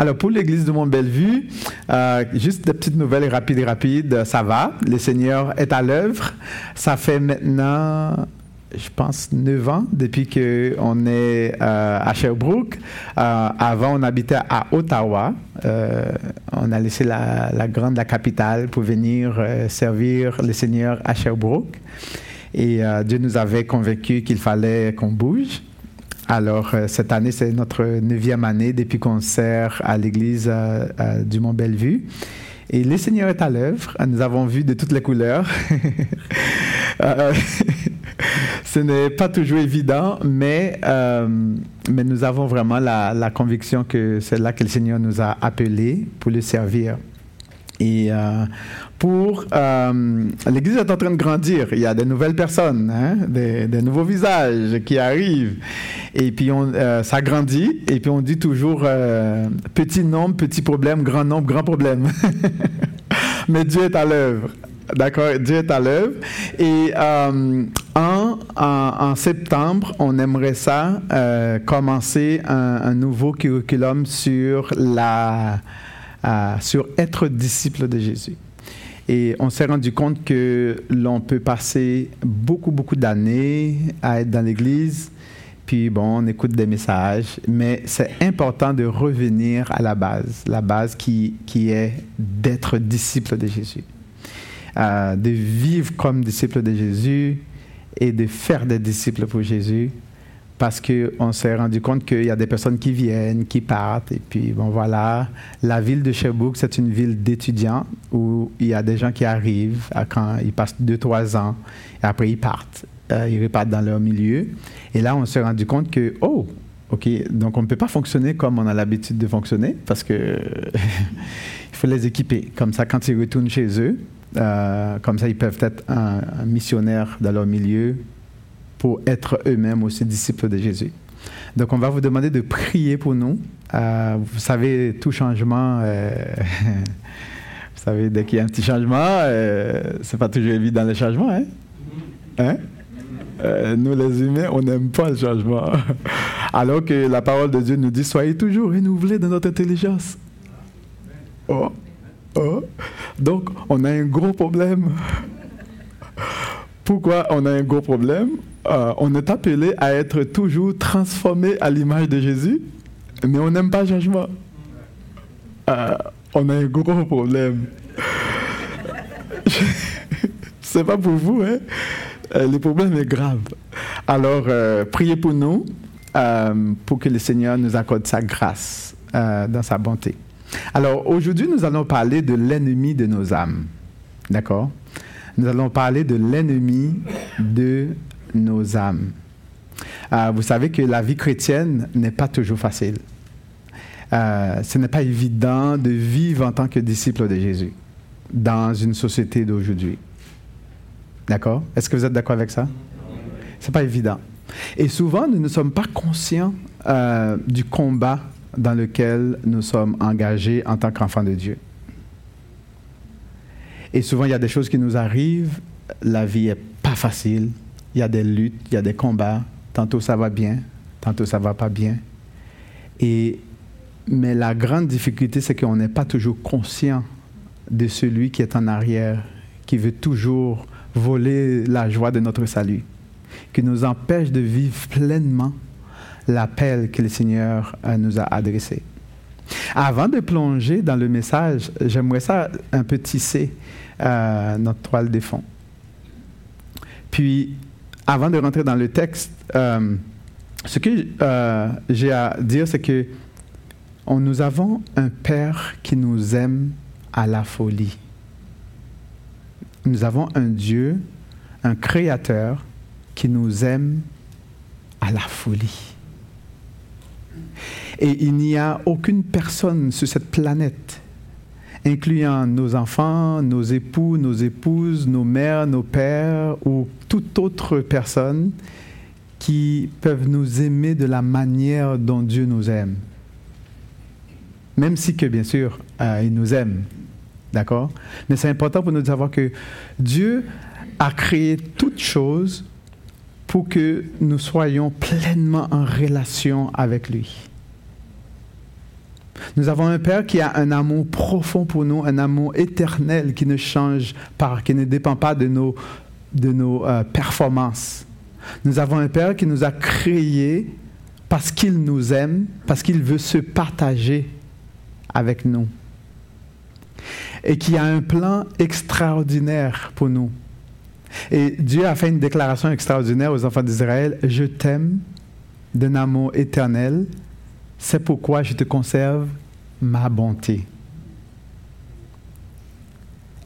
Alors, pour l'église de Mont-Bellevue, euh, juste des petites nouvelles rapides, rapides, ça va? Le Seigneur est à l'œuvre. Ça fait maintenant je pense, 9 ans depuis qu'on est euh, à Sherbrooke. Euh, avant, on habitait à Ottawa. on a laissé la, la, grande, la capitale, pour venir servir le Seigneur à Sherbrooke. Et Dieu nous avait convaincus qu'il fallait qu'on bouge. Alors, euh, cette année, c'est notre neuvième année depuis qu'on sert à l'église euh, euh, du Mont-Bellevue. Et le Seigneur est à l'œuvre. Nous avons vu de toutes les couleurs. ce n'est pas toujours évident, mais, mais nous avons vraiment la, conviction que c'est là que le Seigneur nous a appelés pour le servir. Et euh, pour euh, l'Église est en train de grandir. Il y a de nouvelles personnes, hein, des, nouveaux visages qui arrivent. Et puis on, euh, ça grandit. Et puis on dit toujours petit nombre, petit problème, grand nombre, grand problème. Mais Dieu est à l'œuvre. D'accord, Dieu est à l'œuvre. Et en, en, septembre, on aimerait ça commencer un, un, nouveau curriculum sur la sur être disciple de Jésus. Et on s'est rendu compte que l'on peut passer beaucoup, beaucoup d'années à être dans l'Église, puis bon, on écoute des messages, mais c'est important de revenir à la base, la base qui, qui est d'être disciple de Jésus, euh, de vivre comme disciple de Jésus et de faire des disciples pour Jésus parce qu'on s'est rendu compte qu'il y a des personnes qui viennent, qui partent. Et puis, bon, voilà, la ville de Sherbrooke, c'est une ville d'étudiants où il y a des gens qui arrivent quand ils passent deux, trois ans, et après ils partent. Euh, ils repartent dans leur milieu. Et là, on s'est rendu compte que, oh, OK, donc on ne peut pas fonctionner comme on a l'habitude de fonctionner parce que il faut les équiper. Comme ça, quand ils retournent chez eux, euh, comme ça, ils peuvent être un missionnaire dans leur milieu pour être eux-mêmes aussi disciples de Jésus. Donc, on va vous demander de prier pour nous. Euh, vous savez, tout changement, euh, vous savez, dès qu'il y a un petit changement, euh, c'est pas toujours évident le changement, hein? hein? Euh, nous, les humains, on n'aime pas le changement. Alors que la parole de Dieu nous dit soyez toujours renouvelés dans notre intelligence. Oh, oh. Donc, on a un gros problème. Pourquoi on a un gros problème euh, on est appelé à être toujours transformé à l'image de Jésus, mais on n'aime pas le changement. Euh, on a un gros problème. C'est pas pour vous, hein? Euh, le problème est grave. Alors, priez pour nous, pour que le Seigneur nous accorde sa grâce dans sa bonté. Alors, aujourd'hui, nous allons parler de l'ennemi de nos âmes. D'accord? Nous allons parler de l'ennemi de nos âmes. Euh, vous savez que la vie chrétienne n'est pas toujours facile. Euh, ce n'est pas évident de vivre en tant que disciple de Jésus dans une société d'aujourd'hui. D'accord? Est-ce que vous êtes d'accord avec ça? C'est pas évident. Et souvent, nous ne sommes pas conscients euh, du combat dans lequel nous sommes engagés en tant qu'enfants de Dieu. Et souvent, il y a des choses qui nous arrivent, la vie n'est pas facile, il y a des luttes, il y a des combats. Tantôt ça va bien, tantôt ça va pas bien. Et, mais la grande difficulté, c'est qu'on n'est pas toujours conscient de celui qui est en arrière, qui veut toujours voler la joie de notre salut, qui nous empêche de vivre pleinement l'appel que le Seigneur euh, nous a adressé. Avant de plonger dans le message, j'aimerais ça un peu tisser euh, notre toile de fond. Puis, avant de rentrer dans le texte, euh, ce que euh, j'ai à dire, c'est que nous avons un Père qui nous aime à la folie. Nous avons un Dieu, un Créateur qui nous aime à la folie. Et il n'y a aucune personne sur cette planète incluant nos enfants, nos époux, nos épouses, nos mères, nos pères ou toute autre personne qui peuvent nous aimer de la manière dont Dieu nous aime. Même si que, bien sûr, euh, il nous aime. D'accord? Mais c'est important pour nous de savoir que Dieu a créé toutes choses pour que nous soyons pleinement en relation avec lui. Nous avons un Père qui a un amour profond pour nous, un amour éternel qui ne change pas, qui ne dépend pas de nos, euh, performances. Nous avons un Père qui nous a créés parce qu'il nous aime, parce qu'il veut se partager avec nous. Et qui a un plan extraordinaire pour nous. Et Dieu a fait une déclaration extraordinaire aux enfants d'Israël, je t'aime d'un amour éternel, c'est pourquoi je te conserve ma bonté.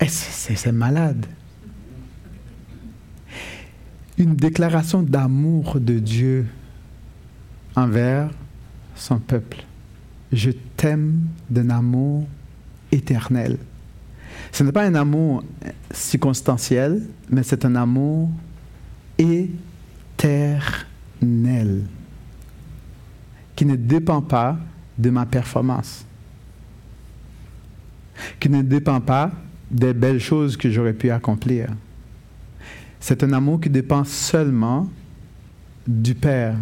C'est malade? Une déclaration d'amour de Dieu envers son peuple. Je t'aime d'un amour éternel. Ce n'est pas un amour circonstanciel, mais c'est un amour éternel qui ne dépend pas de ma performance, qui ne dépend pas des belles choses que j'aurais pu accomplir. C'est un amour qui dépend seulement du Père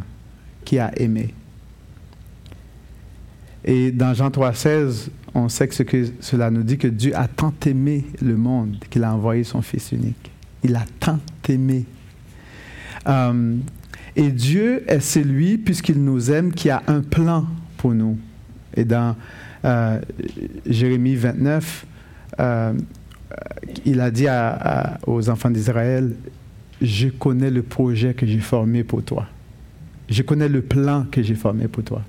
qui a aimé. Et dans Jean 3,16, on sait que, ce que cela nous dit que Dieu a tant aimé le monde qu'il a envoyé son Fils unique. Il a tant aimé. Euh, et Dieu est celui, puisqu'il nous aime, qui a un plan pour nous. Et dans euh, Jérémie 29, euh, il a dit aux enfants d'Israël, je connais le projet que j'ai formé pour toi. Je connais le plan que j'ai formé pour toi.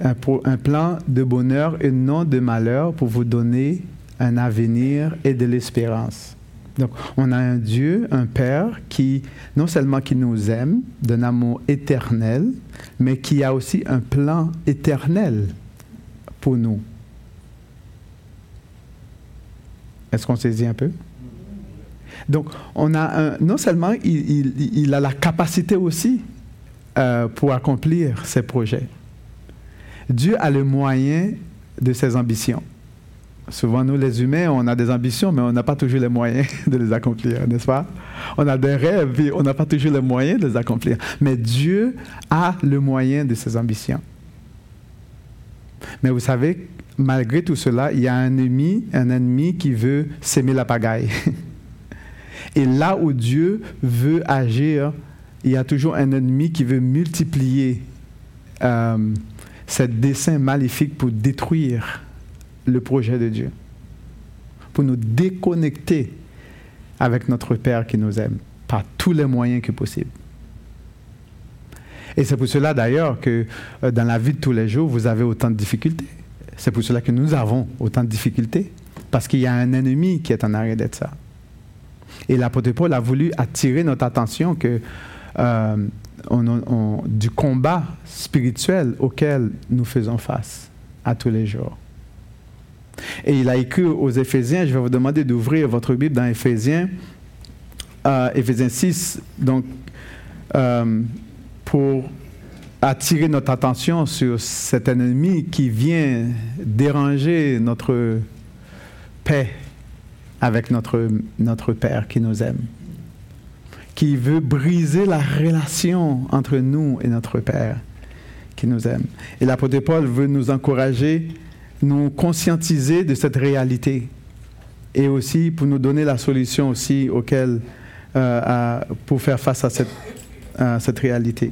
Un, un, plan de bonheur et non de malheur pour vous donner un avenir et de l'espérance. Donc, on a un Dieu, un Père qui, non seulement qui nous aime d'un amour éternel, mais qui a aussi un plan éternel pour nous. Est-ce qu'on saisit un peu? Donc, on a un, non seulement il, a la capacité aussi euh, pour accomplir ses projets. Dieu a le moyen de ses ambitions. Souvent, nous, les humains, on a des ambitions, mais on n'a pas toujours les moyens de les accomplir, n'est-ce pas? On a des rêves, et on n'a pas toujours les moyens de les accomplir. Mais Dieu a le moyen de ses ambitions. Mais vous savez, malgré tout cela, il y a un ennemi, un ennemi qui veut s'aimer la pagaille. Et là où Dieu veut agir, il y a toujours un ennemi qui veut multiplier euh, ce dessein maléfique pour détruire le projet de Dieu, pour nous déconnecter avec notre Père qui nous aime par tous les moyens que possible. Et c'est pour cela d'ailleurs que euh, dans la vie de tous les jours, vous avez autant de difficultés. C'est pour cela que nous avons autant de difficultés, parce qu'il y a un ennemi qui est en arrière d'être ça. Et l'apôtre Paul a voulu attirer notre attention que euh, du combat spirituel auquel nous faisons face à tous les jours. Et il a écrit aux Éphésiens, je vais vous demander d'ouvrir votre Bible dans Éphésiens, euh, Éphésiens 6, donc euh, pour attirer notre attention sur cet ennemi qui vient déranger notre paix avec notre, notre Père qui nous aime, qui veut briser la relation entre nous et notre Père qui nous aime. Et l'apôtre Paul veut nous encourager nous conscientiser de cette réalité et aussi pour nous donner la solution aussi auquel, euh, pour faire face à cette, réalité.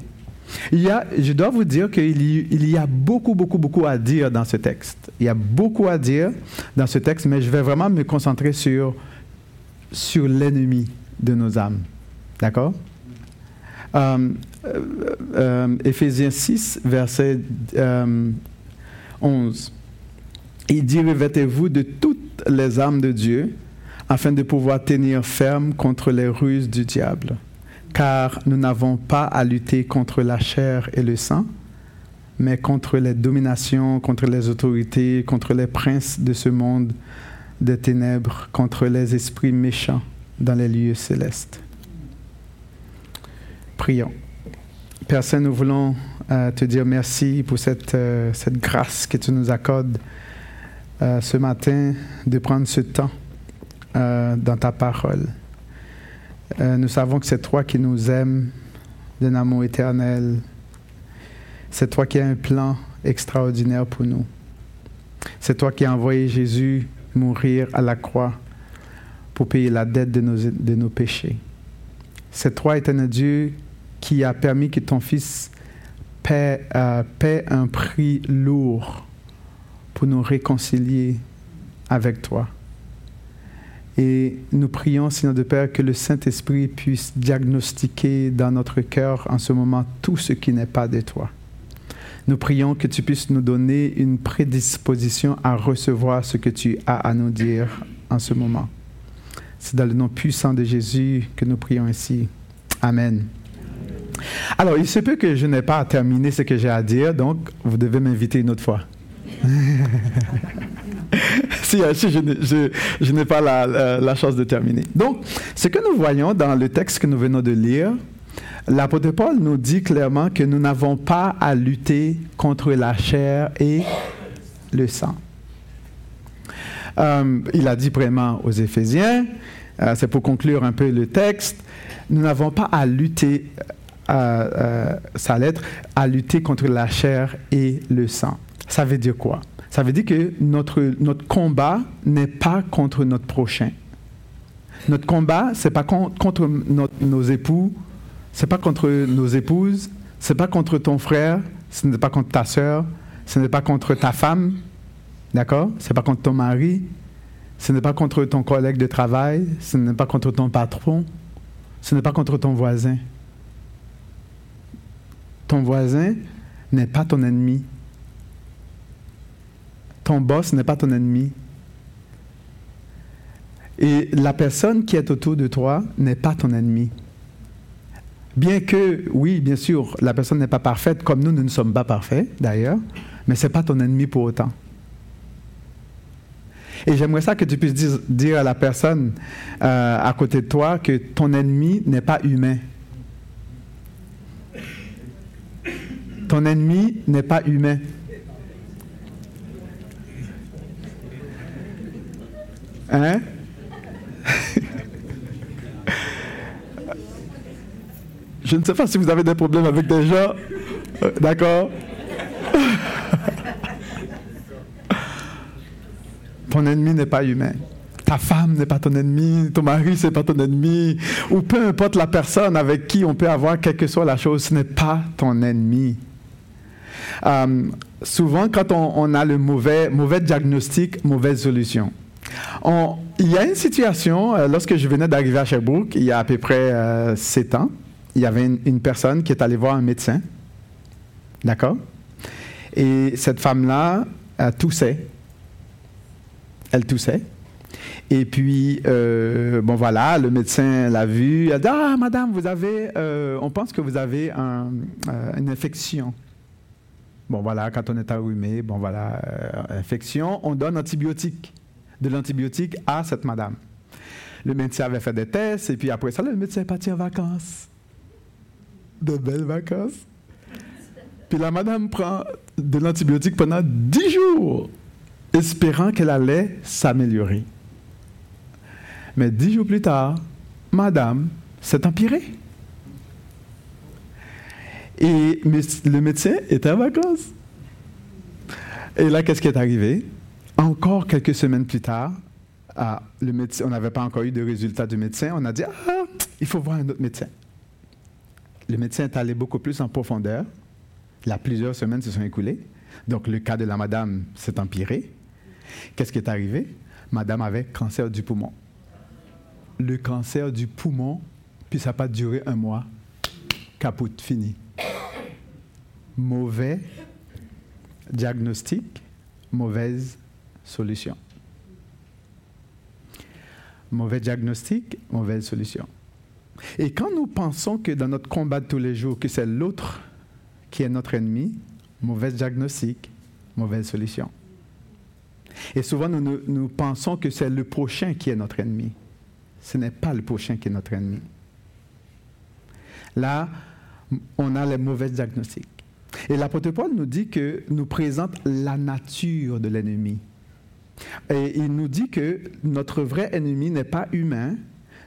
Il y a, je dois vous dire qu'il y, il y a beaucoup, beaucoup, beaucoup à dire dans ce texte. Il y a beaucoup à dire dans ce texte, mais je vais vraiment me concentrer sur, sur l'ennemi de nos âmes. D'accord? Euh, euh, euh Éphésiens 6, verset 11. Il dit, revêtez-vous de toutes les armes de Dieu afin de pouvoir tenir ferme contre les ruses du diable. Car nous n'avons pas à lutter contre la chair et le sang, mais contre les dominations, contre les autorités, contre les princes de ce monde des ténèbres, contre les esprits méchants dans les lieux célestes. Prions. Père nous voulons euh, te dire merci pour cette, euh, cette grâce que tu nous accordes euh, ce matin de prendre ce temps euh, dans ta parole. Euh, nous savons que c'est toi qui nous aimes d'un amour éternel. C'est toi qui as un plan extraordinaire pour nous. C'est toi qui as envoyé Jésus mourir à la croix pour payer la dette de nos, de nos péchés. C'est toi, éternel Dieu, qui a permis que ton Fils paie, paie un prix lourd pour nous réconcilier avec toi. Et nous prions, Seigneur de Père, que le Saint-Esprit puisse diagnostiquer dans notre cœur en ce moment tout ce qui n'est pas de toi. Nous prions que tu puisses nous donner une prédisposition à recevoir ce que tu as à nous dire en ce moment. C'est dans le nom puissant de Jésus que nous prions ainsi. Amen. Alors, il se peut que je n'ai pas terminé ce que j'ai à dire, donc vous devez m'inviter une autre fois. si, je, n'ai pas la, chance de terminer. Donc, ce que nous voyons dans le texte que nous venons de lire, l'apôtre Paul nous dit clairement que nous n'avons pas à lutter contre la chair et le sang. Euh, il a dit vraiment aux Éphésiens, euh, c'est pour conclure un peu le texte, nous n'avons pas à lutter, euh, sa lettre, à lutter contre la chair et le sang. Ça veut dire quoi? Ça veut dire que notre, notre combat n'est pas contre notre prochain. Notre combat, c'est pas contre nos époux, c'est pas contre nos épouses, c'est pas contre ton frère, ce n'est pas contre ta soeur, ce n'est pas contre ta femme, d'accord? C'est pas contre ton mari, ce n'est pas contre ton collègue de travail, ce n'est pas contre ton patron, ce n'est pas contre ton voisin. Ton voisin n'est pas ton ennemi. Ton boss n'est pas ton ennemi. Et la personne qui est autour de toi n'est pas ton ennemi. Bien que, oui, bien sûr, la personne n'est pas parfaite, comme nous, nous ne sommes pas parfaits, d'ailleurs, mais ce n'est pas ton ennemi pour autant. Et j'aimerais ça que tu puisses dire, à la personne euh, à côté de toi que ton ennemi n'est pas humain. Ton ennemi n'est pas humain. Hein? Je ne sais pas si vous avez des problèmes avec des gens. Euh, d'accord Ton ennemi n'est pas humain. Ta femme n'est pas ton ennemi, ton mari n'est pas ton ennemi, ou peu importe la personne avec qui on peut avoir quelle que soit la chose, ce n'est pas ton ennemi. Euh, souvent, quand on, a le mauvais, mauvais diagnostic, mauvaise solution. Il y a une situation, euh, lorsque je venais d'arriver à Sherbrooke, il y a à peu près euh, sept ans, il y avait une, personne qui est allée voir un médecin. D'accord? Et cette femme-là toussait. Elle toussait. Et puis, euh, bon voilà, le médecin l'a vue. Elle a dit Ah, madame, vous avez, euh, on pense que vous avez euh, une infection. Bon voilà, quand on est arrumé, bon voilà, infection, on donne antibiotique, de l'antibiotique à cette madame. Le médecin avait fait des tests, et puis après ça, le médecin est parti en vacances de belles vacances. Puis la madame prend de l'antibiotique pendant dix jours, espérant qu'elle allait s'améliorer. Mais dix jours plus tard, madame s'est empirée. Et le médecin était en vacances. Et là, qu'est-ce qui est arrivé? Encore quelques semaines plus tard, on n'avait pas encore eu de résultat du médecin. On a dit, ah, il faut voir un autre médecin. Le médecin est allé beaucoup plus en profondeur. Là, plusieurs semaines se sont écoulées. Donc, le cas de la madame s'est empiré. Qu'est-ce qui est arrivé? Madame avait cancer du poumon. Le cancer du poumon, puis ça n'a pas duré un mois. Capote, fini. Mauvais diagnostic, mauvaise solution. Mauvais diagnostic, mauvaise solution. Et quand nous pensons que dans notre combat de tous les jours, que c'est l'autre qui est notre ennemi, mauvais diagnostic, mauvaise solution. Et souvent, nous, nous, pensons que c'est le prochain qui est notre ennemi. Ce n'est pas le prochain qui est notre ennemi. Là, on a les mauvais diagnostics. Et l'apôtre Paul nous dit que nous présente la nature de l'ennemi. Et il nous dit que notre vrai ennemi n'est pas humain,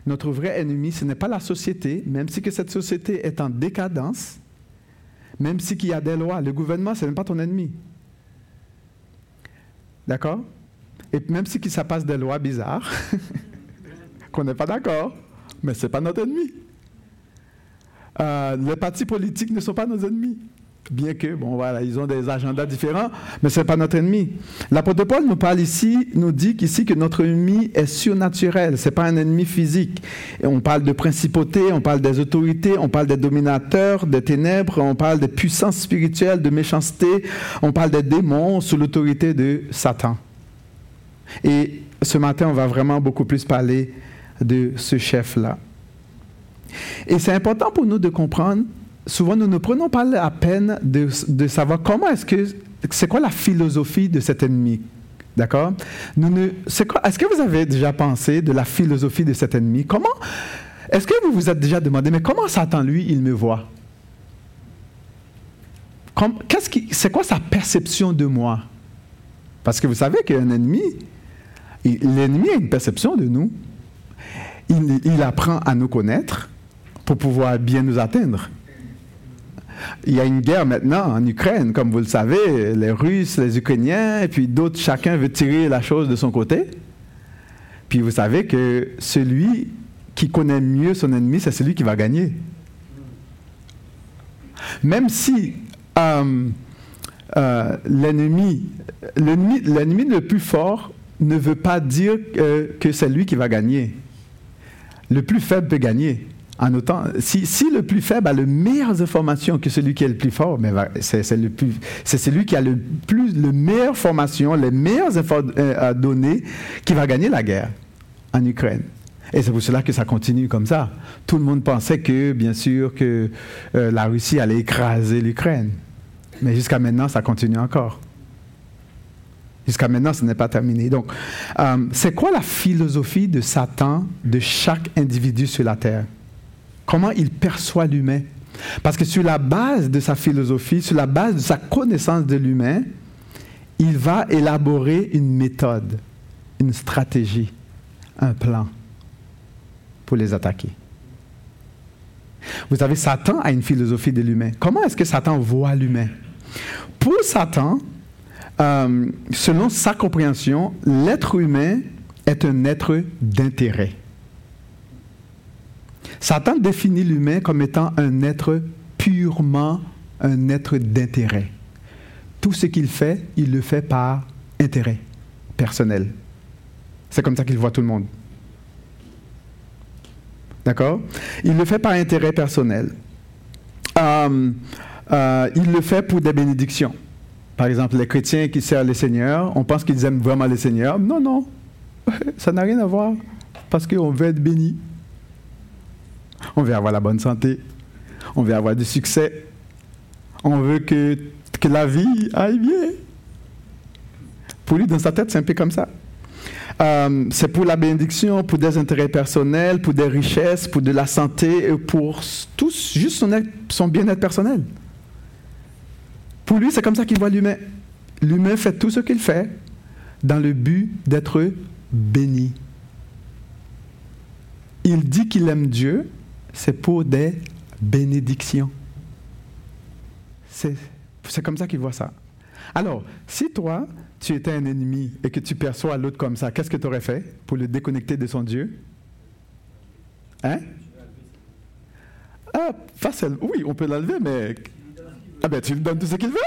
notre vrai ennemi, ce n'est pas la société, même si cette société est en décadence, Même si il y a des lois, le gouvernement, ce n'est pas ton ennemi. D'accord? Et même si ça passe des lois bizarres, qu'on n'est pas d'accord, mais ce n'est pas notre ennemi. Euh, les partis politiques ne sont pas nos ennemis. Bien que, bon, voilà, ils ont des agendas différents, mais ce n'est pas notre ennemi. L'apôtre Paul nous parle ici, nous dit qu'ici que notre ennemi est surnaturel, ce n'est pas un ennemi physique. Et on parle de principauté, on parle des autorités, on parle des dominateurs, des ténèbres, on parle des puissances spirituelles, de méchanceté, on parle des démons sous l'autorité de Satan. Et ce matin, on va vraiment beaucoup plus parler de ce chef-là. Et c'est important pour nous de comprendre, souvent nous ne prenons pas la peine de, savoir comment est-ce que, c'est quoi la philosophie de cet ennemi. D'accord? Est-ce que vous avez déjà pensé de la philosophie de cet ennemi? Comment Est-ce que vous vous êtes déjà demandé, mais comment Satan, lui, il me voit? Qu'est-ce C'est quoi sa perception de moi? Parce que vous savez qu'un ennemi, l'ennemi a une perception de nous. il apprend à nous connaître pour pouvoir bien nous atteindre. Il y a une guerre maintenant en Ukraine, comme vous le savez, les Russes, les Ukrainiens, et puis d'autres, chacun veut tirer la chose de son côté. Puis vous savez que celui qui connaît mieux son ennemi, c'est celui qui va gagner. Même si euh, euh, l'ennemi, l'ennemi le plus fort ne veut pas dire que c'est lui qui va gagner. Le plus faible peut gagner. En autant, si, le plus faible a les meilleures informations que celui qui est le plus fort, c'est, celui qui a le plus, le meilleure formation, les meilleures euh, données qui va gagner la guerre en Ukraine. Et c'est pour cela que ça continue comme ça. Tout le monde pensait que, bien sûr, que euh, la Russie allait écraser l'Ukraine. Mais jusqu'à maintenant, ça continue encore. Jusqu'à maintenant, ce n'est pas terminé. Donc, euh, c'est quoi la philosophie de Satan de chaque individu sur la terre? Comment il perçoit l'humain. Parce que sur la base de sa philosophie, sur la base de sa connaissance de l'humain, il va élaborer une méthode, une stratégie, un plan pour les attaquer. Vous savez, Satan a une philosophie de l'humain. Comment est-ce que Satan voit l'humain? Pour Satan, euh, selon sa compréhension, l'être humain est un être d'intérêt. Satan définit l'humain comme étant un être purement un être d'intérêt. Tout ce qu'il fait, il le fait par intérêt personnel. C'est comme ça qu'il voit tout le monde. D'accord? Il le fait par intérêt personnel. Euh, euh, il le fait pour des bénédictions. Par exemple, les chrétiens qui servent le Seigneur, on pense qu'ils aiment vraiment le Seigneur. Non, non, ça n'a rien à voir. Parce qu'on veut être béni. On veut avoir la bonne santé. On veut avoir du succès. On veut que, la vie aille bien. Pour lui, dans sa tête, c'est un peu comme ça. Euh, c'est pour la bénédiction, pour des intérêts personnels, pour des richesses, pour de la santé, pour tous, juste son, son bien-être personnel. Pour lui, c'est comme ça qu'il voit l'humain. L'humain fait tout ce qu'il fait dans le but d'être béni. Il dit qu'il aime Dieu, c'est pour des bénédictions. C'est comme ça qu'il voit ça. Alors, si toi, tu étais un ennemi et que tu perçois l'autre comme ça, qu'est-ce que tu aurais fait pour le déconnecter de son Dieu? Hein? Ah, facile. Oui, on peut l'enlever, mais. Ah ben, tu lui donnes tout ce qu'il veut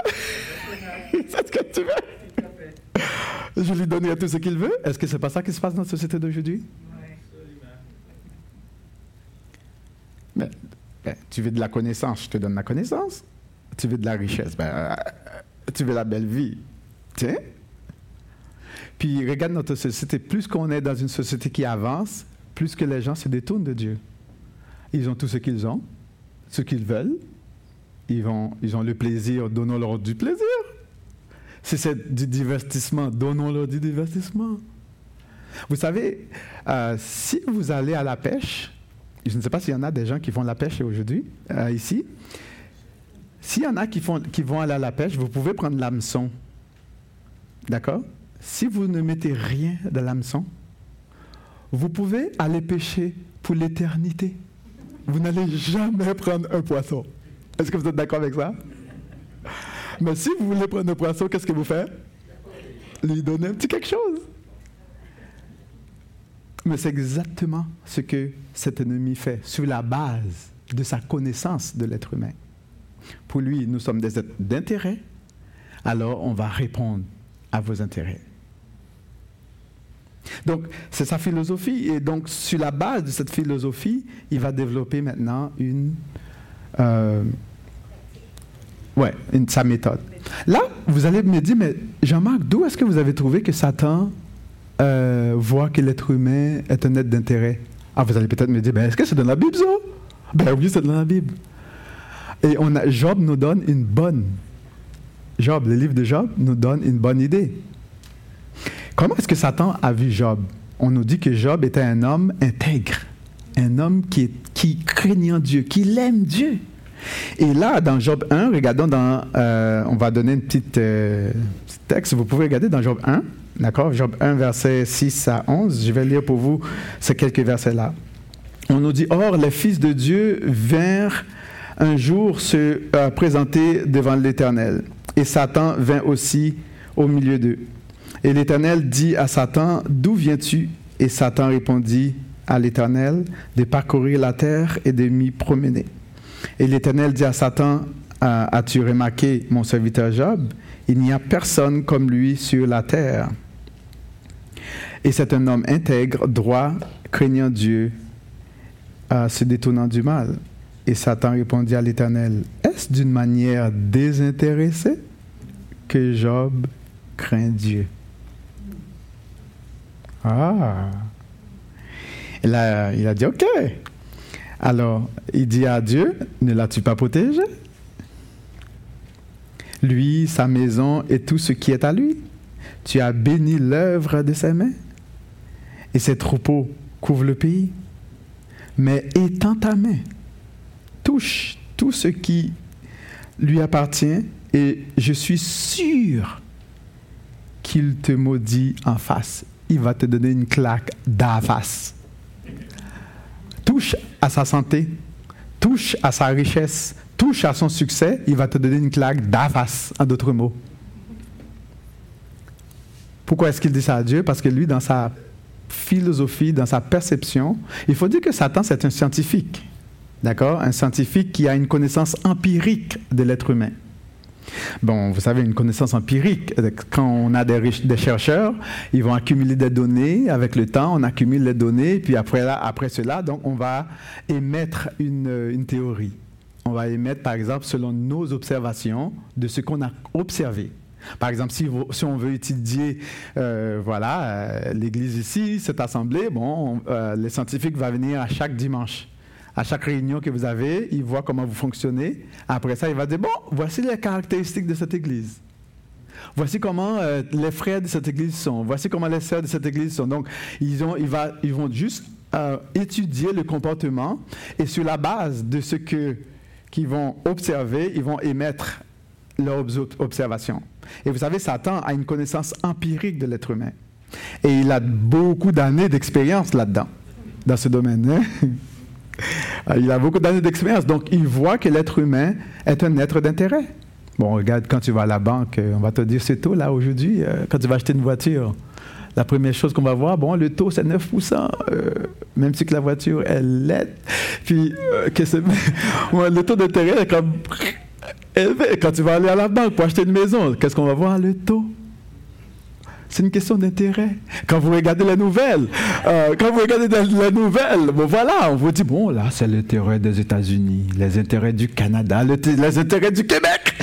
C'est ce que tu veux Je lui donne tout ce qu'il veut Est-ce que c'est pas ça qui se passe dans la société d'aujourd'hui? Ben, ben, tu veux de la connaissance, je te donne la connaissance. Tu veux de la richesse, ben, euh, tu veux la belle vie. Tiens. Puis regarde notre société, plus qu'on est dans une société qui avance, plus que les gens se détournent de Dieu. Ils ont tout ce qu'ils ont, ce qu'ils veulent. Ils, vont, ils ont le plaisir, donnons-leur du plaisir. Si c'est du divertissement, donnons-leur du divertissement. Vous savez, euh, si vous allez à la pêche, je ne sais pas s'il y en a des gens qui font la pêche aujourd'hui, euh, ici. S'il y en a qui, font, qui vont aller à la pêche, vous pouvez prendre l'hameçon. D'accord? Si vous ne mettez rien dans l'hameçon, vous pouvez aller pêcher pour l'éternité. Vous n'allez jamais prendre un poisson. Est-ce que vous êtes d'accord avec ça? Mais si vous voulez prendre un poisson, qu'est-ce que vous faites? Lui donner un petit quelque chose. Mais c'est exactement ce que cet ennemi fait sur la base de sa connaissance de l'être humain. Pour lui, nous sommes des êtres d'intérêt, alors on va répondre à vos intérêts. Donc, c'est sa philosophie. Et donc, sur la base de cette philosophie, il va développer maintenant une. Euh, ouais, une, sa méthode. Là, vous allez me dire, mais Jean-Marc, d'où est-ce que vous avez trouvé que Satan euh, voit que l'être humain est un être d'intérêt Ah, vous allez peut-être me dire, ben, est-ce que c'est dans la Bible, ça? Ben oui, c'est dans la Bible. Et on Job nous donne une bonne. Job, le livre de Job nous donne une bonne idée. Comment est-ce que Satan a vu Job? On nous dit que Job était un homme intègre, un homme qui, qui craignant Dieu, qui l'aime Dieu. Et là, dans Job 1, regardons dans, euh, on va donner une petite euh, texte, vous pouvez regarder dans Job 1, d'accord? Job 1, verset 6 à 11, je vais lire pour vous ces quelques versets-là. On nous dit, Or, les fils de Dieu vinrent un jour se euh, présenter devant l'Éternel. Et Satan vint aussi au milieu d'eux. Et l'Éternel dit à Satan, D'où viens-tu? Et Satan répondit à l'Éternel, de parcourir la terre et de m'y promener. Et l'Éternel dit à Satan, As-tu remarqué mon serviteur Job? Il n'y a personne comme lui sur la terre. Et c'est un homme intègre, droit, craignant Dieu, se détournant du mal. Et Satan répondit à l'Éternel, Est-ce d'une manière désintéressée que Job craint Dieu? Ah il a, il a dit, OK. Alors, il dit à Dieu, ne l'as-tu pas protégé? Lui, sa maison et tout ce qui est à lui. Tu as béni l'œuvre de ses mains. Et ses troupeaux couvrent le pays. Mais étends ta main touche tout ce qui lui appartient et je suis sûr qu'il te maudit en face. Il va te donner une claque d'à face. Touche à sa santé, touche à sa richesse, touche à son succès, il va te donner une claque d'à face, en d'autres mots. Pourquoi est-ce qu'il dit ça à Dieu? Parce que lui, dans sa philosophie, dans sa perception, il faut dire que Satan, c'est un scientifique. D'accord? Un scientifique qui a une connaissance empirique de l'être humain. Bon, vous savez, une connaissance empirique, quand on a des, chercheurs, ils vont accumuler des données. Avec le temps, on accumule les données, puis après, là, après cela, donc, on va émettre une, une théorie. On va émettre, par exemple, selon nos observations de ce qu'on a observé. Par exemple, si, on veut étudier, euh, voilà, euh, l'Église ici, cette assemblée, bon, euh, les scientifiques vont venir à chaque dimanche à chaque réunion que vous avez, il voit comment vous fonctionnez. Après ça, il va dire, bon, voici les caractéristiques de cette église. Voici comment les frères de cette église sont. Voici comment les sœurs de cette église sont. Donc, ils, ils vont juste étudier le comportement et sur la base de ce que qu'ils vont observer, ils vont émettre leurs observations. Et vous savez, Satan a une connaissance empirique de l'être humain. Et il a beaucoup d'années d'expérience là-dedans, dans ce domaine. Hein. Il a beaucoup d'années d'expérience, donc il voit que l'être humain est un être d'intérêt. Bon, regarde, quand tu vas à la banque, on va te dire c'est taux là aujourd'hui, euh, quand tu vas acheter une voiture. La première chose qu'on va voir, bon, le taux c'est 9% euh, même si que la voiture est laide. Puis, euh, que le taux d'intérêt est comme élevé. Quand tu vas aller à la banque pour acheter une maison, qu'est-ce qu'on va voir Le taux? C'est une question d'intérêt. Quand vous regardez la nouvelle, euh, quand vous regardez la nouvelle, bon voilà, on vous dit, bon là, c'est l'intérêt des États-Unis, les intérêts du Canada, les intérêts du Québec,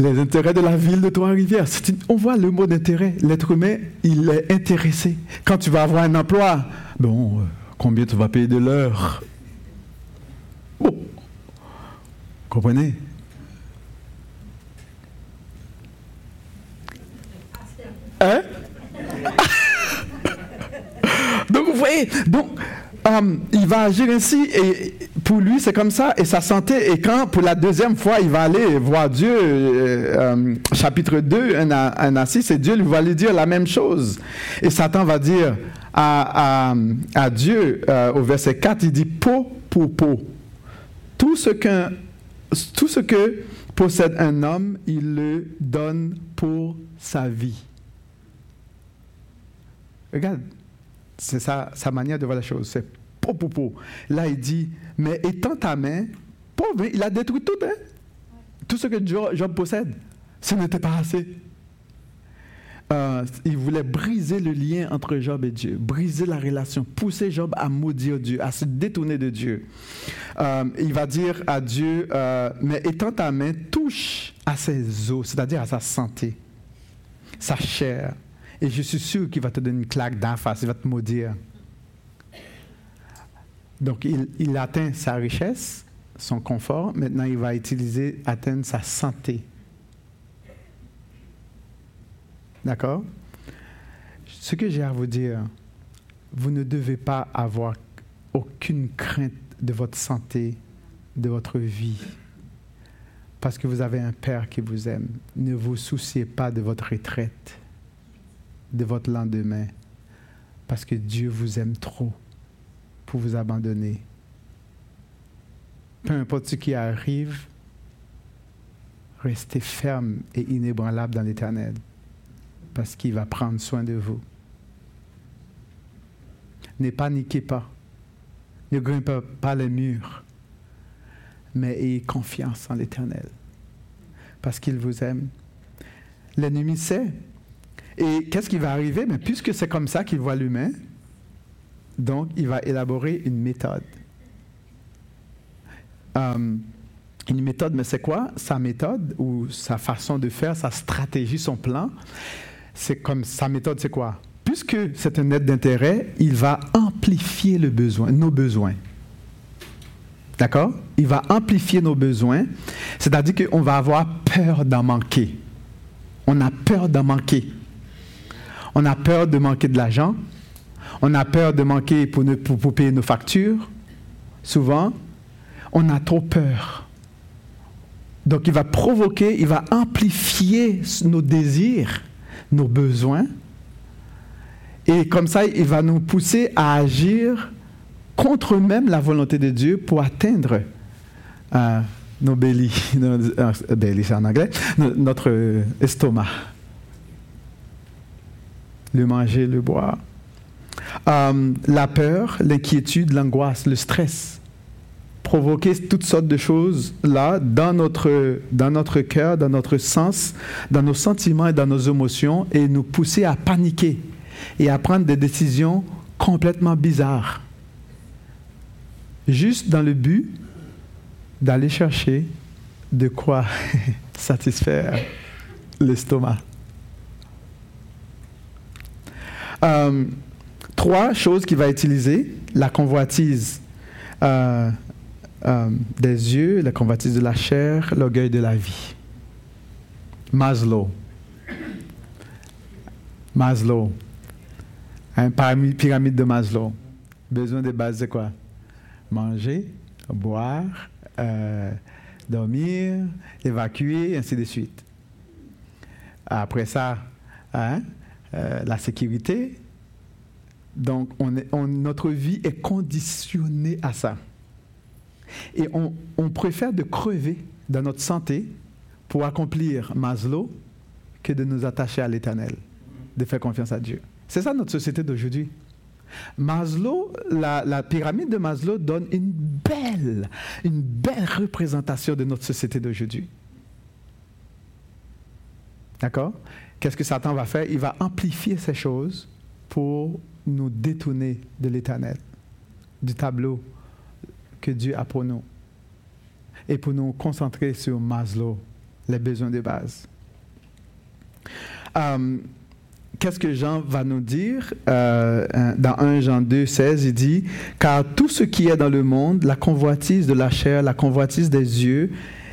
les intérêts de la ville de Trois-Rivières. On voit le mot d'intérêt. L'être humain, il est intéressé. Quand tu vas avoir un emploi, bon, euh, combien tu vas payer de l'heure? Bon, comprenez? Hein? donc, vous voyez, donc, euh, il va agir ainsi et pour lui, c'est comme ça. Et sa santé, et quand pour la deuxième fois, il va aller voir Dieu, euh, euh, chapitre 2, un, un assis, et Dieu lui va lui dire la même chose. Et Satan va dire à, à, à Dieu, au verset 4, il dit peau pour peau. Tout ce, tout ce que possède un homme, il le donne pour sa vie. Regarde, c'est sa, manière de voir la chose. C'est po, po. Là, il dit, mais étant ta main, pauvre, il a détruit tout, hein? Tout ce que Job possède. Ce n'était pas assez. Euh, il voulait briser le lien entre Job et Dieu, briser la relation, pousser Job à maudire Dieu, à se détourner de Dieu. Euh, il va dire à Dieu, euh, mais étant ta main, touche à ses os, c'est-à-dire à sa santé, sa chair. Et je suis sûr qu'il va te donner une claque d'en face, il va te maudire. Donc il, atteint sa richesse, son confort, maintenant il va utiliser, atteindre sa santé. D'accord? Ce que j'ai à vous dire, vous ne devez pas avoir aucune crainte de votre santé, de votre vie, parce que vous avez un Père qui vous aime. Ne vous souciez pas de votre retraite, de votre lendemain, parce que Dieu vous aime trop pour vous abandonner. Peu importe ce qui arrive, restez ferme et inébranlable dans l'éternel parce qu'il va prendre soin de vous. Ne paniquez pas. Ne grimpez pas les murs. Mais ayez confiance en l'Éternel. Parce qu'il vous aime. L'ennemi sait. Et qu'est-ce qui va arriver? Mais puisque c'est comme ça qu'il voit l'humain, donc il va élaborer une méthode. Euh, une méthode, mais c'est quoi? Sa méthode ou sa façon de faire, sa stratégie, son plan? c'est comme sa méthode, c'est quoi? Puisque c'est un net d'intérêt, il va amplifier le besoin, nos besoins. D'accord? Il va amplifier nos besoins, c'est-à-dire qu'on va avoir peur d'en manquer. On a peur d'en manquer. On a peur de manquer de l'argent. On a peur de manquer pour, pour payer nos factures. Souvent, on a trop peur. Donc il va provoquer, il va amplifier nos désirs nos besoins. Et comme ça, il va nous pousser à agir contre même la volonté de Dieu pour atteindre euh, nos belly, euh, notre estomac. Le manger, le boire. Euh, la peur, l'inquiétude, l'angoisse, le stress provoquer toutes sortes de choses là dans notre, dans notre cœur, dans notre sens, dans nos sentiments et dans nos émotions et nous pousser à paniquer et à prendre des décisions complètement bizarres. Juste dans le but d'aller chercher de quoi satisfaire l'estomac. Euh, trois choses qu'il va utiliser, la convoitise. Euh, euh, des yeux, la convoitise de la chair, l'orgueil de la vie. Maslow. Maslow. Pyramide de Maslow. Besoin de base, c'est quoi? Manger, boire, dormir, évacuer, ainsi de suite. Après ça, hein, euh, la sécurité. Donc, notre vie est conditionnée à ça. Et on, préfère de crever dans notre santé pour accomplir Maslow que de nous attacher à l'éternel, de faire confiance à Dieu. C'est ça notre société d'aujourd'hui. Maslow, la, la, pyramide de Maslow donne une belle, une belle représentation de notre société d'aujourd'hui. D'accord? Qu'est-ce que Satan va faire? Il va amplifier ces choses pour nous détourner de l'éternel, du tableau que Dieu a pour nous et pour nous concentrer sur Maslow, les besoins de base. Euh, qu'est-ce que Jean va nous dire? Euh, dans 1 Jean 2, 16 Il dit Car tout ce qui est dans le monde, la convoitise de la chair, la convoitise des yeux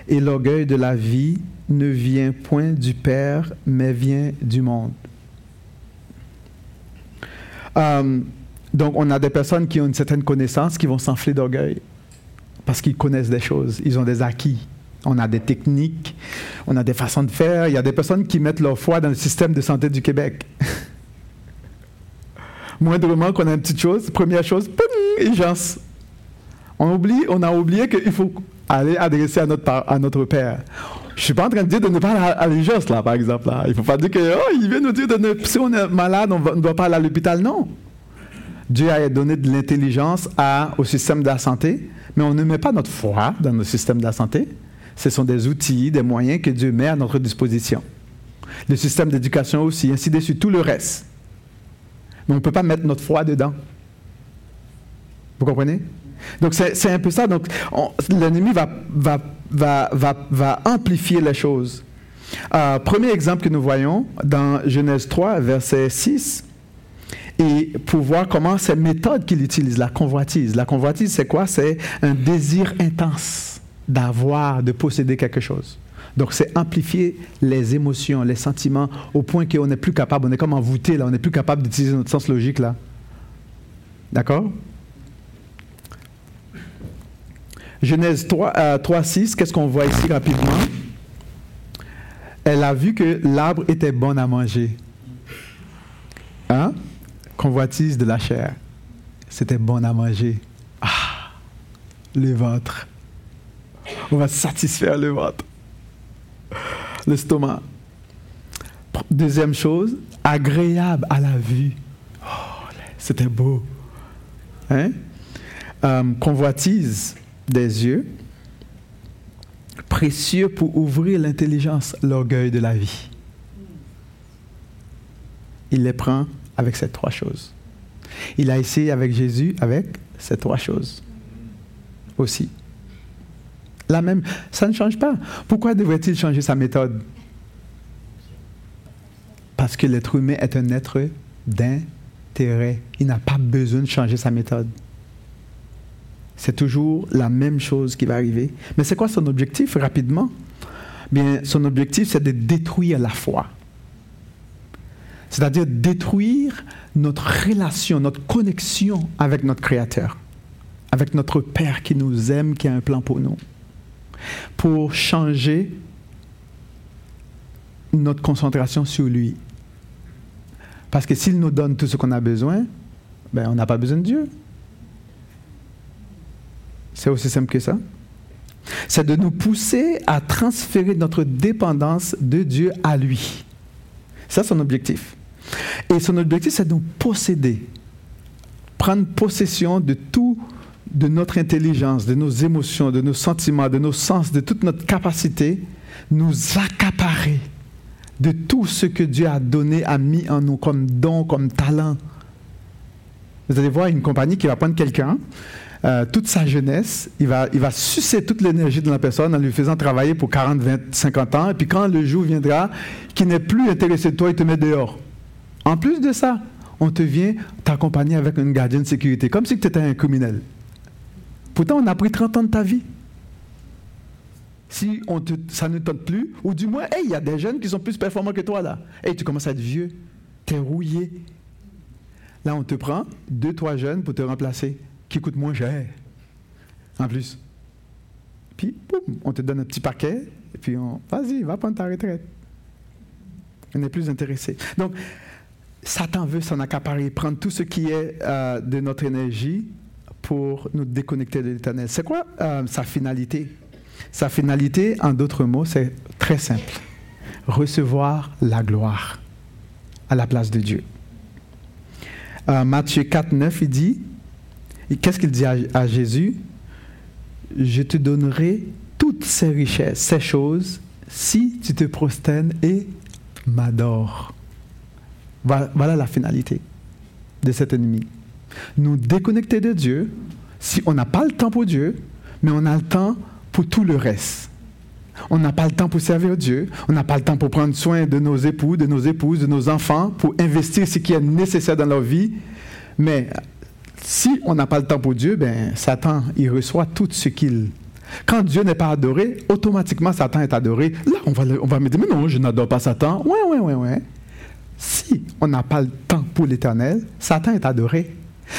et l'orgueil de la vie, ne vient point du Père, mais vient du monde. Euh, donc, on a des personnes qui ont une certaine connaissance qui vont s'enfler d'orgueil parce qu'ils connaissent des choses, ils ont des acquis. On a des techniques, on a des façons de faire. Il y a des personnes qui mettent leur foi dans le système de santé du Québec. Moindrement qu'on a une petite chose, première chose, urgence. On, oublie, on a oublié qu'il faut aller adresser à à notre Père. Je suis pas en train de dire de ne pas aller à l'urgence, là, par exemple. Là. Il ne faut pas dire que, oh, il vient nous dire de ne, si on est malade, on ne doit pas aller à l'hôpital. Non. Dieu a donné de l'intelligence au système de la santé, mais on ne met pas notre foi dans le système de la santé. Ce sont des outils, des moyens que Dieu met à notre disposition. Le système d'éducation aussi, ainsi de suite, tout le reste. Mais on ne peut pas mettre notre foi dedans. Vous comprenez? Donc c'est un peu ça. Donc l'ennemi va, va, va, va, amplifier les choses. Euh, premier exemple que nous voyons dans Genèse 3, verset 6, et pour voir comment ces méthodes qu'il utilise, la convoitise. La convoitise, c'est quoi? C'est un désir intense d'avoir, de posséder quelque chose. Donc, c'est amplifier les émotions, les sentiments, au point qu'on n'est plus capable, on est comme envoûté, là, on n'est plus capable d'utiliser notre sens logique, là. D'accord? Genèse 3, 3 6, qu'est-ce qu'on voit ici rapidement? Elle a vu que l'arbre était bon à manger. Hein? Convoitise de la chair. C'était bon à manger. Ah, le ventre. On va satisfaire le ventre. L'estomac. Deuxième chose, agréable à la vue. Oh, c'était beau. Hein? Euh, convoitise des yeux, précieux pour ouvrir l'intelligence, l'orgueil de la vie. Il les prend avec ces trois choses. Il a essayé avec Jésus avec ces trois choses aussi. La même, ça ne change pas. Pourquoi devrait-il changer sa méthode? Parce que l'être humain est un être d'intérêt. Il n'a pas besoin de changer sa méthode c'est toujours la même chose qui va arriver. Mais c'est quoi son objectif rapidement? Bien, son objectif, c'est de détruire la foi. C'est-à-dire détruire notre relation, notre connexion avec notre Créateur, avec notre Père qui nous aime, qui a un plan pour nous, pour changer notre concentration sur lui. Parce que s'il nous donne tout ce qu'on a besoin, ben, on n'a pas besoin de Dieu. C'est aussi simple que ça. C'est de nous pousser à transférer notre dépendance de Dieu à lui. C'est son objectif. Et son objectif, c'est de nous posséder, prendre possession de tout, de notre intelligence, de nos émotions, de nos sentiments, de nos sens, de toute notre capacité, nous accaparer de tout ce que Dieu a donné, a mis en nous comme don, comme talent. Vous allez voir une compagnie qui va prendre quelqu'un, euh, toute sa jeunesse, il va, il va sucer toute l'énergie de la personne en lui faisant travailler pour 40, 20, 50 ans. Et puis quand le jour viendra, qui n'est plus intéressé de toi, il te met dehors. En plus de ça, on te vient t'accompagner avec un gardien de sécurité, comme si tu étais un criminel. Pourtant, on a pris 30 ans de ta vie. Si on te, ça ne tente plus, ou du moins, il y a des jeunes qui sont plus performants que toi là. Hey, tu commences à être vieux, tu es rouillé. Là, on te prend deux, trois jeunes pour te remplacer qui coûte moins cher. En plus. Puis, boum, on te donne un petit paquet, et puis on, vas-y, va prendre ta retraite. On n'est plus intéressé. Donc, Satan veut s'en accaparer, prendre tout ce qui est euh, de notre énergie pour nous déconnecter de l'éternel. C'est quoi euh, sa finalité? Sa finalité, en d'autres mots, c'est très simple. Recevoir la gloire à la place de Dieu. Euh, Matthieu 4, 9, il dit, qu'est-ce qu'il dit à, Jésus? Je te donnerai toutes ces richesses, ces choses, si tu te prosternes et m'adores. Voilà, la finalité de cet ennemi. Nous déconnecter de Dieu, si on n'a pas le temps pour Dieu, mais on a le temps pour tout le reste. On n'a pas le temps pour servir Dieu, on n'a pas le temps pour prendre soin de nos époux, de nos épouses, de nos enfants, pour investir ce qui est nécessaire dans leur vie. Mais si on n'a pas le temps pour Dieu, ben, Satan, il reçoit tout ce qu'il... Quand Dieu n'est pas adoré, automatiquement Satan est adoré. Là, on va, on va me dire, mais non, je n'adore pas Satan. Oui, oui, oui, oui. Si on n'a pas le temps pour l'éternel, Satan est adoré.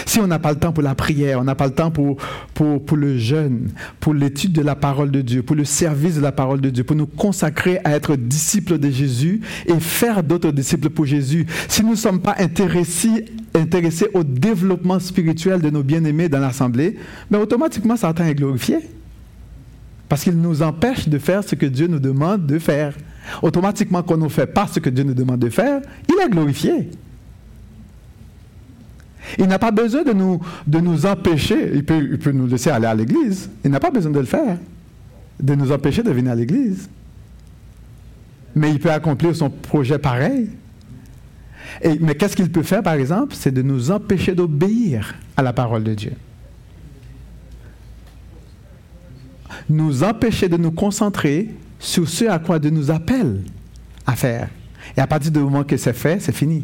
Si on n'a pas le temps pour la prière, on n'a pas le temps pour, pour, le jeûne, pour l'étude de la parole de Dieu, pour le service de la parole de Dieu, pour nous consacrer à être disciples de Jésus et faire d'autres disciples pour Jésus, si nous ne sommes pas intéressés, intéressés au développement spirituel de nos bien-aimés dans l'Assemblée, mais ben automatiquement Satan est glorifié. Parce qu'il nous empêche de faire ce que Dieu nous demande de faire. Automatiquement, quand on ne fait pas ce que Dieu nous demande de faire, il est glorifié. Il n'a pas besoin de nous, empêcher. Il peut, nous laisser aller à l'église. Il n'a pas besoin de le faire, de nous empêcher de venir à l'église. Mais il peut accomplir son projet pareil. Mais qu'est-ce qu'il peut faire, par exemple? C'est de nous empêcher d'obéir à la parole de Dieu. Nous empêcher de nous concentrer sur ce à quoi Dieu nous appelle à faire. Et à partir du moment que c'est fait, c'est fini.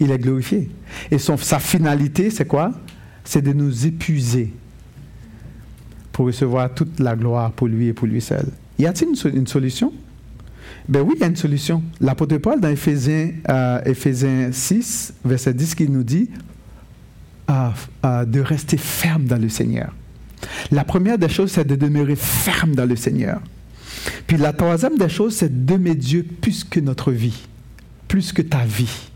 Il est glorifié. Et son, sa finalité, c'est quoi? C'est de nous épuiser pour recevoir toute la gloire pour lui et pour lui seul. Y a-t-il une, solution? Ben oui, il y a une solution. L'apôtre Paul, dans Éphésiens, euh, 6, verset 10, qui nous dit euh, euh, de rester ferme dans le Seigneur. La première des choses, c'est de demeurer ferme dans le Seigneur. Puis la troisième des choses, c'est d'aimer Dieu plus que notre vie, plus que ta vie,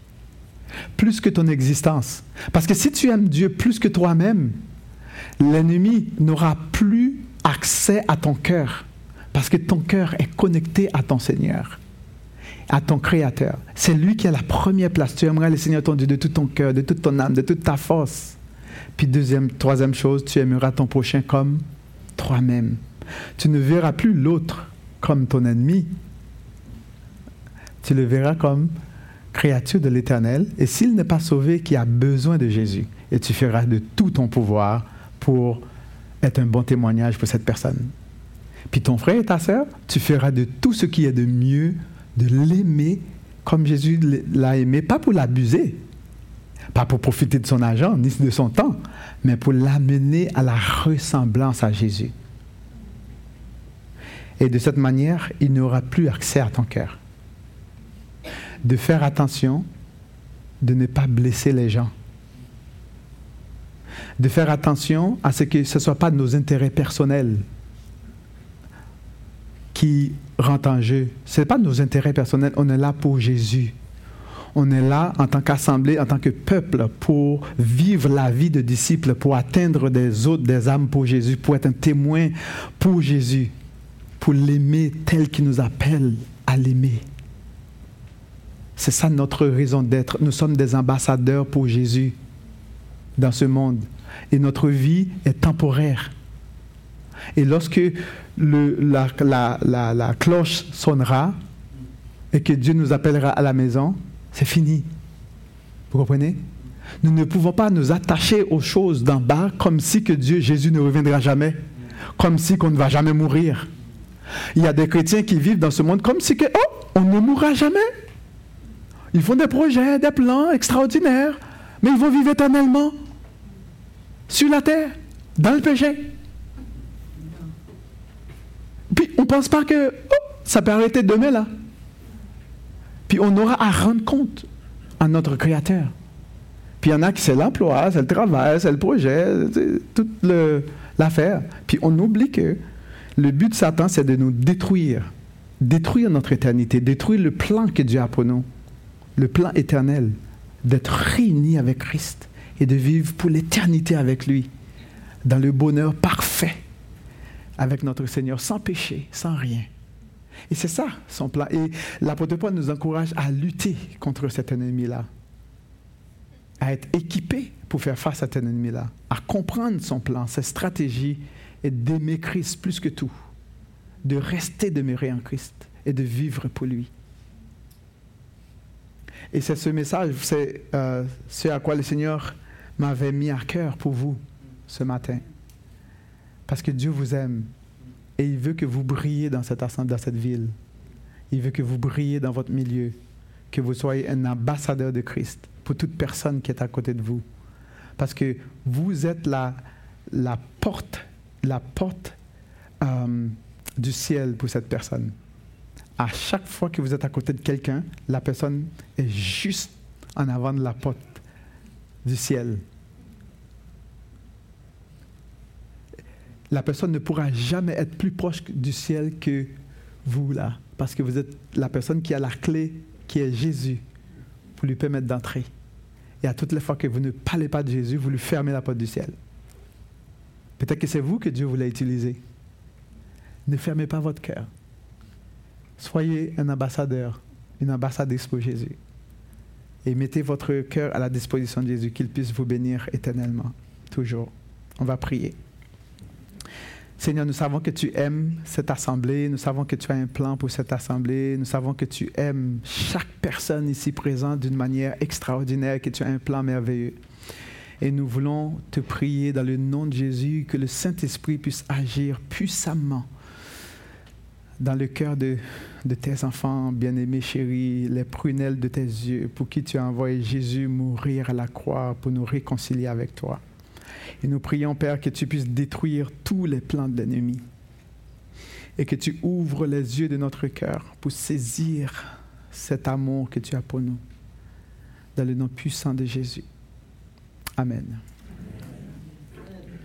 plus que ton existence. Parce que si tu aimes Dieu plus que toi-même, l'ennemi n'aura plus accès à ton cœur. Parce que ton cœur est connecté à ton Seigneur, à ton Créateur. C'est lui qui a la première place. Tu aimeras le Seigneur ton Dieu de tout ton cœur, de toute ton âme, de toute ta force. Puis deuxième, troisième chose, tu aimeras ton prochain comme toi-même. Tu ne verras plus l'autre comme ton ennemi. Tu le verras comme créature de l'Éternel. Et s'il n'est pas sauvé, qui a besoin de Jésus. Et tu feras de tout ton pouvoir pour être un bon témoignage pour cette personne. Puis ton frère et ta sœur, tu feras de tout ce qui est de mieux, de l'aimer comme Jésus l'a aimé, pas pour l'abuser, pas pour profiter de son argent ni de son temps, mais pour l'amener à la ressemblance à Jésus. Et de cette manière, il n'aura plus accès à ton cœur. De faire attention, de ne pas blesser les gens. De faire attention à ce que ce ne soit pas nos intérêts personnels, qui rentre en jeu. Ce n'est pas nos intérêts personnels, on est là pour Jésus. On est là en tant qu'assemblée, en tant que peuple, pour vivre la vie de disciples, pour atteindre des autres, des âmes pour Jésus, pour être un témoin pour Jésus, pour l'aimer tel qu'il nous appelle à l'aimer. C'est ça notre raison d'être. Nous sommes des ambassadeurs pour Jésus dans ce monde. Et notre vie est temporaire. Et lorsque la, la, cloche sonnera et que Dieu nous appellera à la maison, c'est fini. Vous comprenez? Nous ne pouvons pas nous attacher aux choses d'en bas comme si que Dieu, Jésus ne reviendra jamais, comme si qu'on ne va jamais mourir. Il y a des chrétiens qui vivent dans ce monde comme si que, oh, on ne mourra jamais. Ils font des projets, des plans extraordinaires, mais ils vont vivre éternellement sur la terre, dans le péché. Puis on ne pense pas que oh, ça peut arrêter demain là. Puis on aura à rendre compte à notre Créateur. Puis il y en a qui c'est l'emploi, c'est le travail, c'est le projet, toute l'affaire. Puis on oublie que le but de Satan, c'est de nous détruire. Détruire notre éternité, détruire le plan que Dieu a pour nous. Le plan éternel, d'être réunis avec Christ et de vivre pour l'éternité avec lui, dans le bonheur parfait avec notre Seigneur sans péché, sans rien. Et c'est ça son plan. Et l'apôtre Paul nous encourage à lutter contre cet ennemi-là, à être équipé pour faire face à cet ennemi-là, à comprendre son plan, sa stratégie et d'aimer Christ plus que tout, de rester demeuré en Christ et de vivre pour lui. Et c'est ce message, c'est euh, ce à quoi le Seigneur m'avait mis à cœur pour vous ce matin. Parce que Dieu vous aime et il veut que vous brillez dans cette dans cette ville. Il veut que vous brillez dans votre milieu, que vous soyez un ambassadeur de Christ pour toute personne qui est à côté de vous. Parce que vous êtes la, la porte, la porte euh, du ciel pour cette personne. À chaque fois que vous êtes à côté de quelqu'un, la personne est juste en avant de la porte du ciel. la personne ne pourra jamais être plus proche du ciel que vous, là, parce que vous êtes la personne qui a la clé, qui est Jésus, pour lui permettre d'entrer. Et à toutes les fois que vous ne parlez pas de Jésus, vous lui fermez la porte du ciel. Peut-être que c'est vous que Dieu voulait utiliser. Ne fermez pas votre cœur. Soyez un ambassadeur, une ambassadrice pour Jésus. Et mettez votre cœur à la disposition de Jésus, qu'il puisse vous bénir éternellement, toujours. On va prier. Seigneur, nous savons que tu aimes cette assemblée, nous savons que tu as un plan pour cette assemblée, nous savons que tu aimes chaque personne ici présente d'une manière extraordinaire, que tu as un plan merveilleux. Et nous voulons te prier dans le nom de Jésus que le Saint-Esprit puisse agir puissamment dans le cœur de, tes enfants bien-aimés, chéris, les prunelles de tes yeux, pour qui tu as envoyé Jésus mourir à la croix pour nous réconcilier avec toi. Et nous prions, Père, que tu puisses détruire tous les plans de l'ennemi et que tu ouvres les yeux de notre cœur pour saisir cet amour que tu as pour nous. Dans le nom puissant de Jésus. Amen.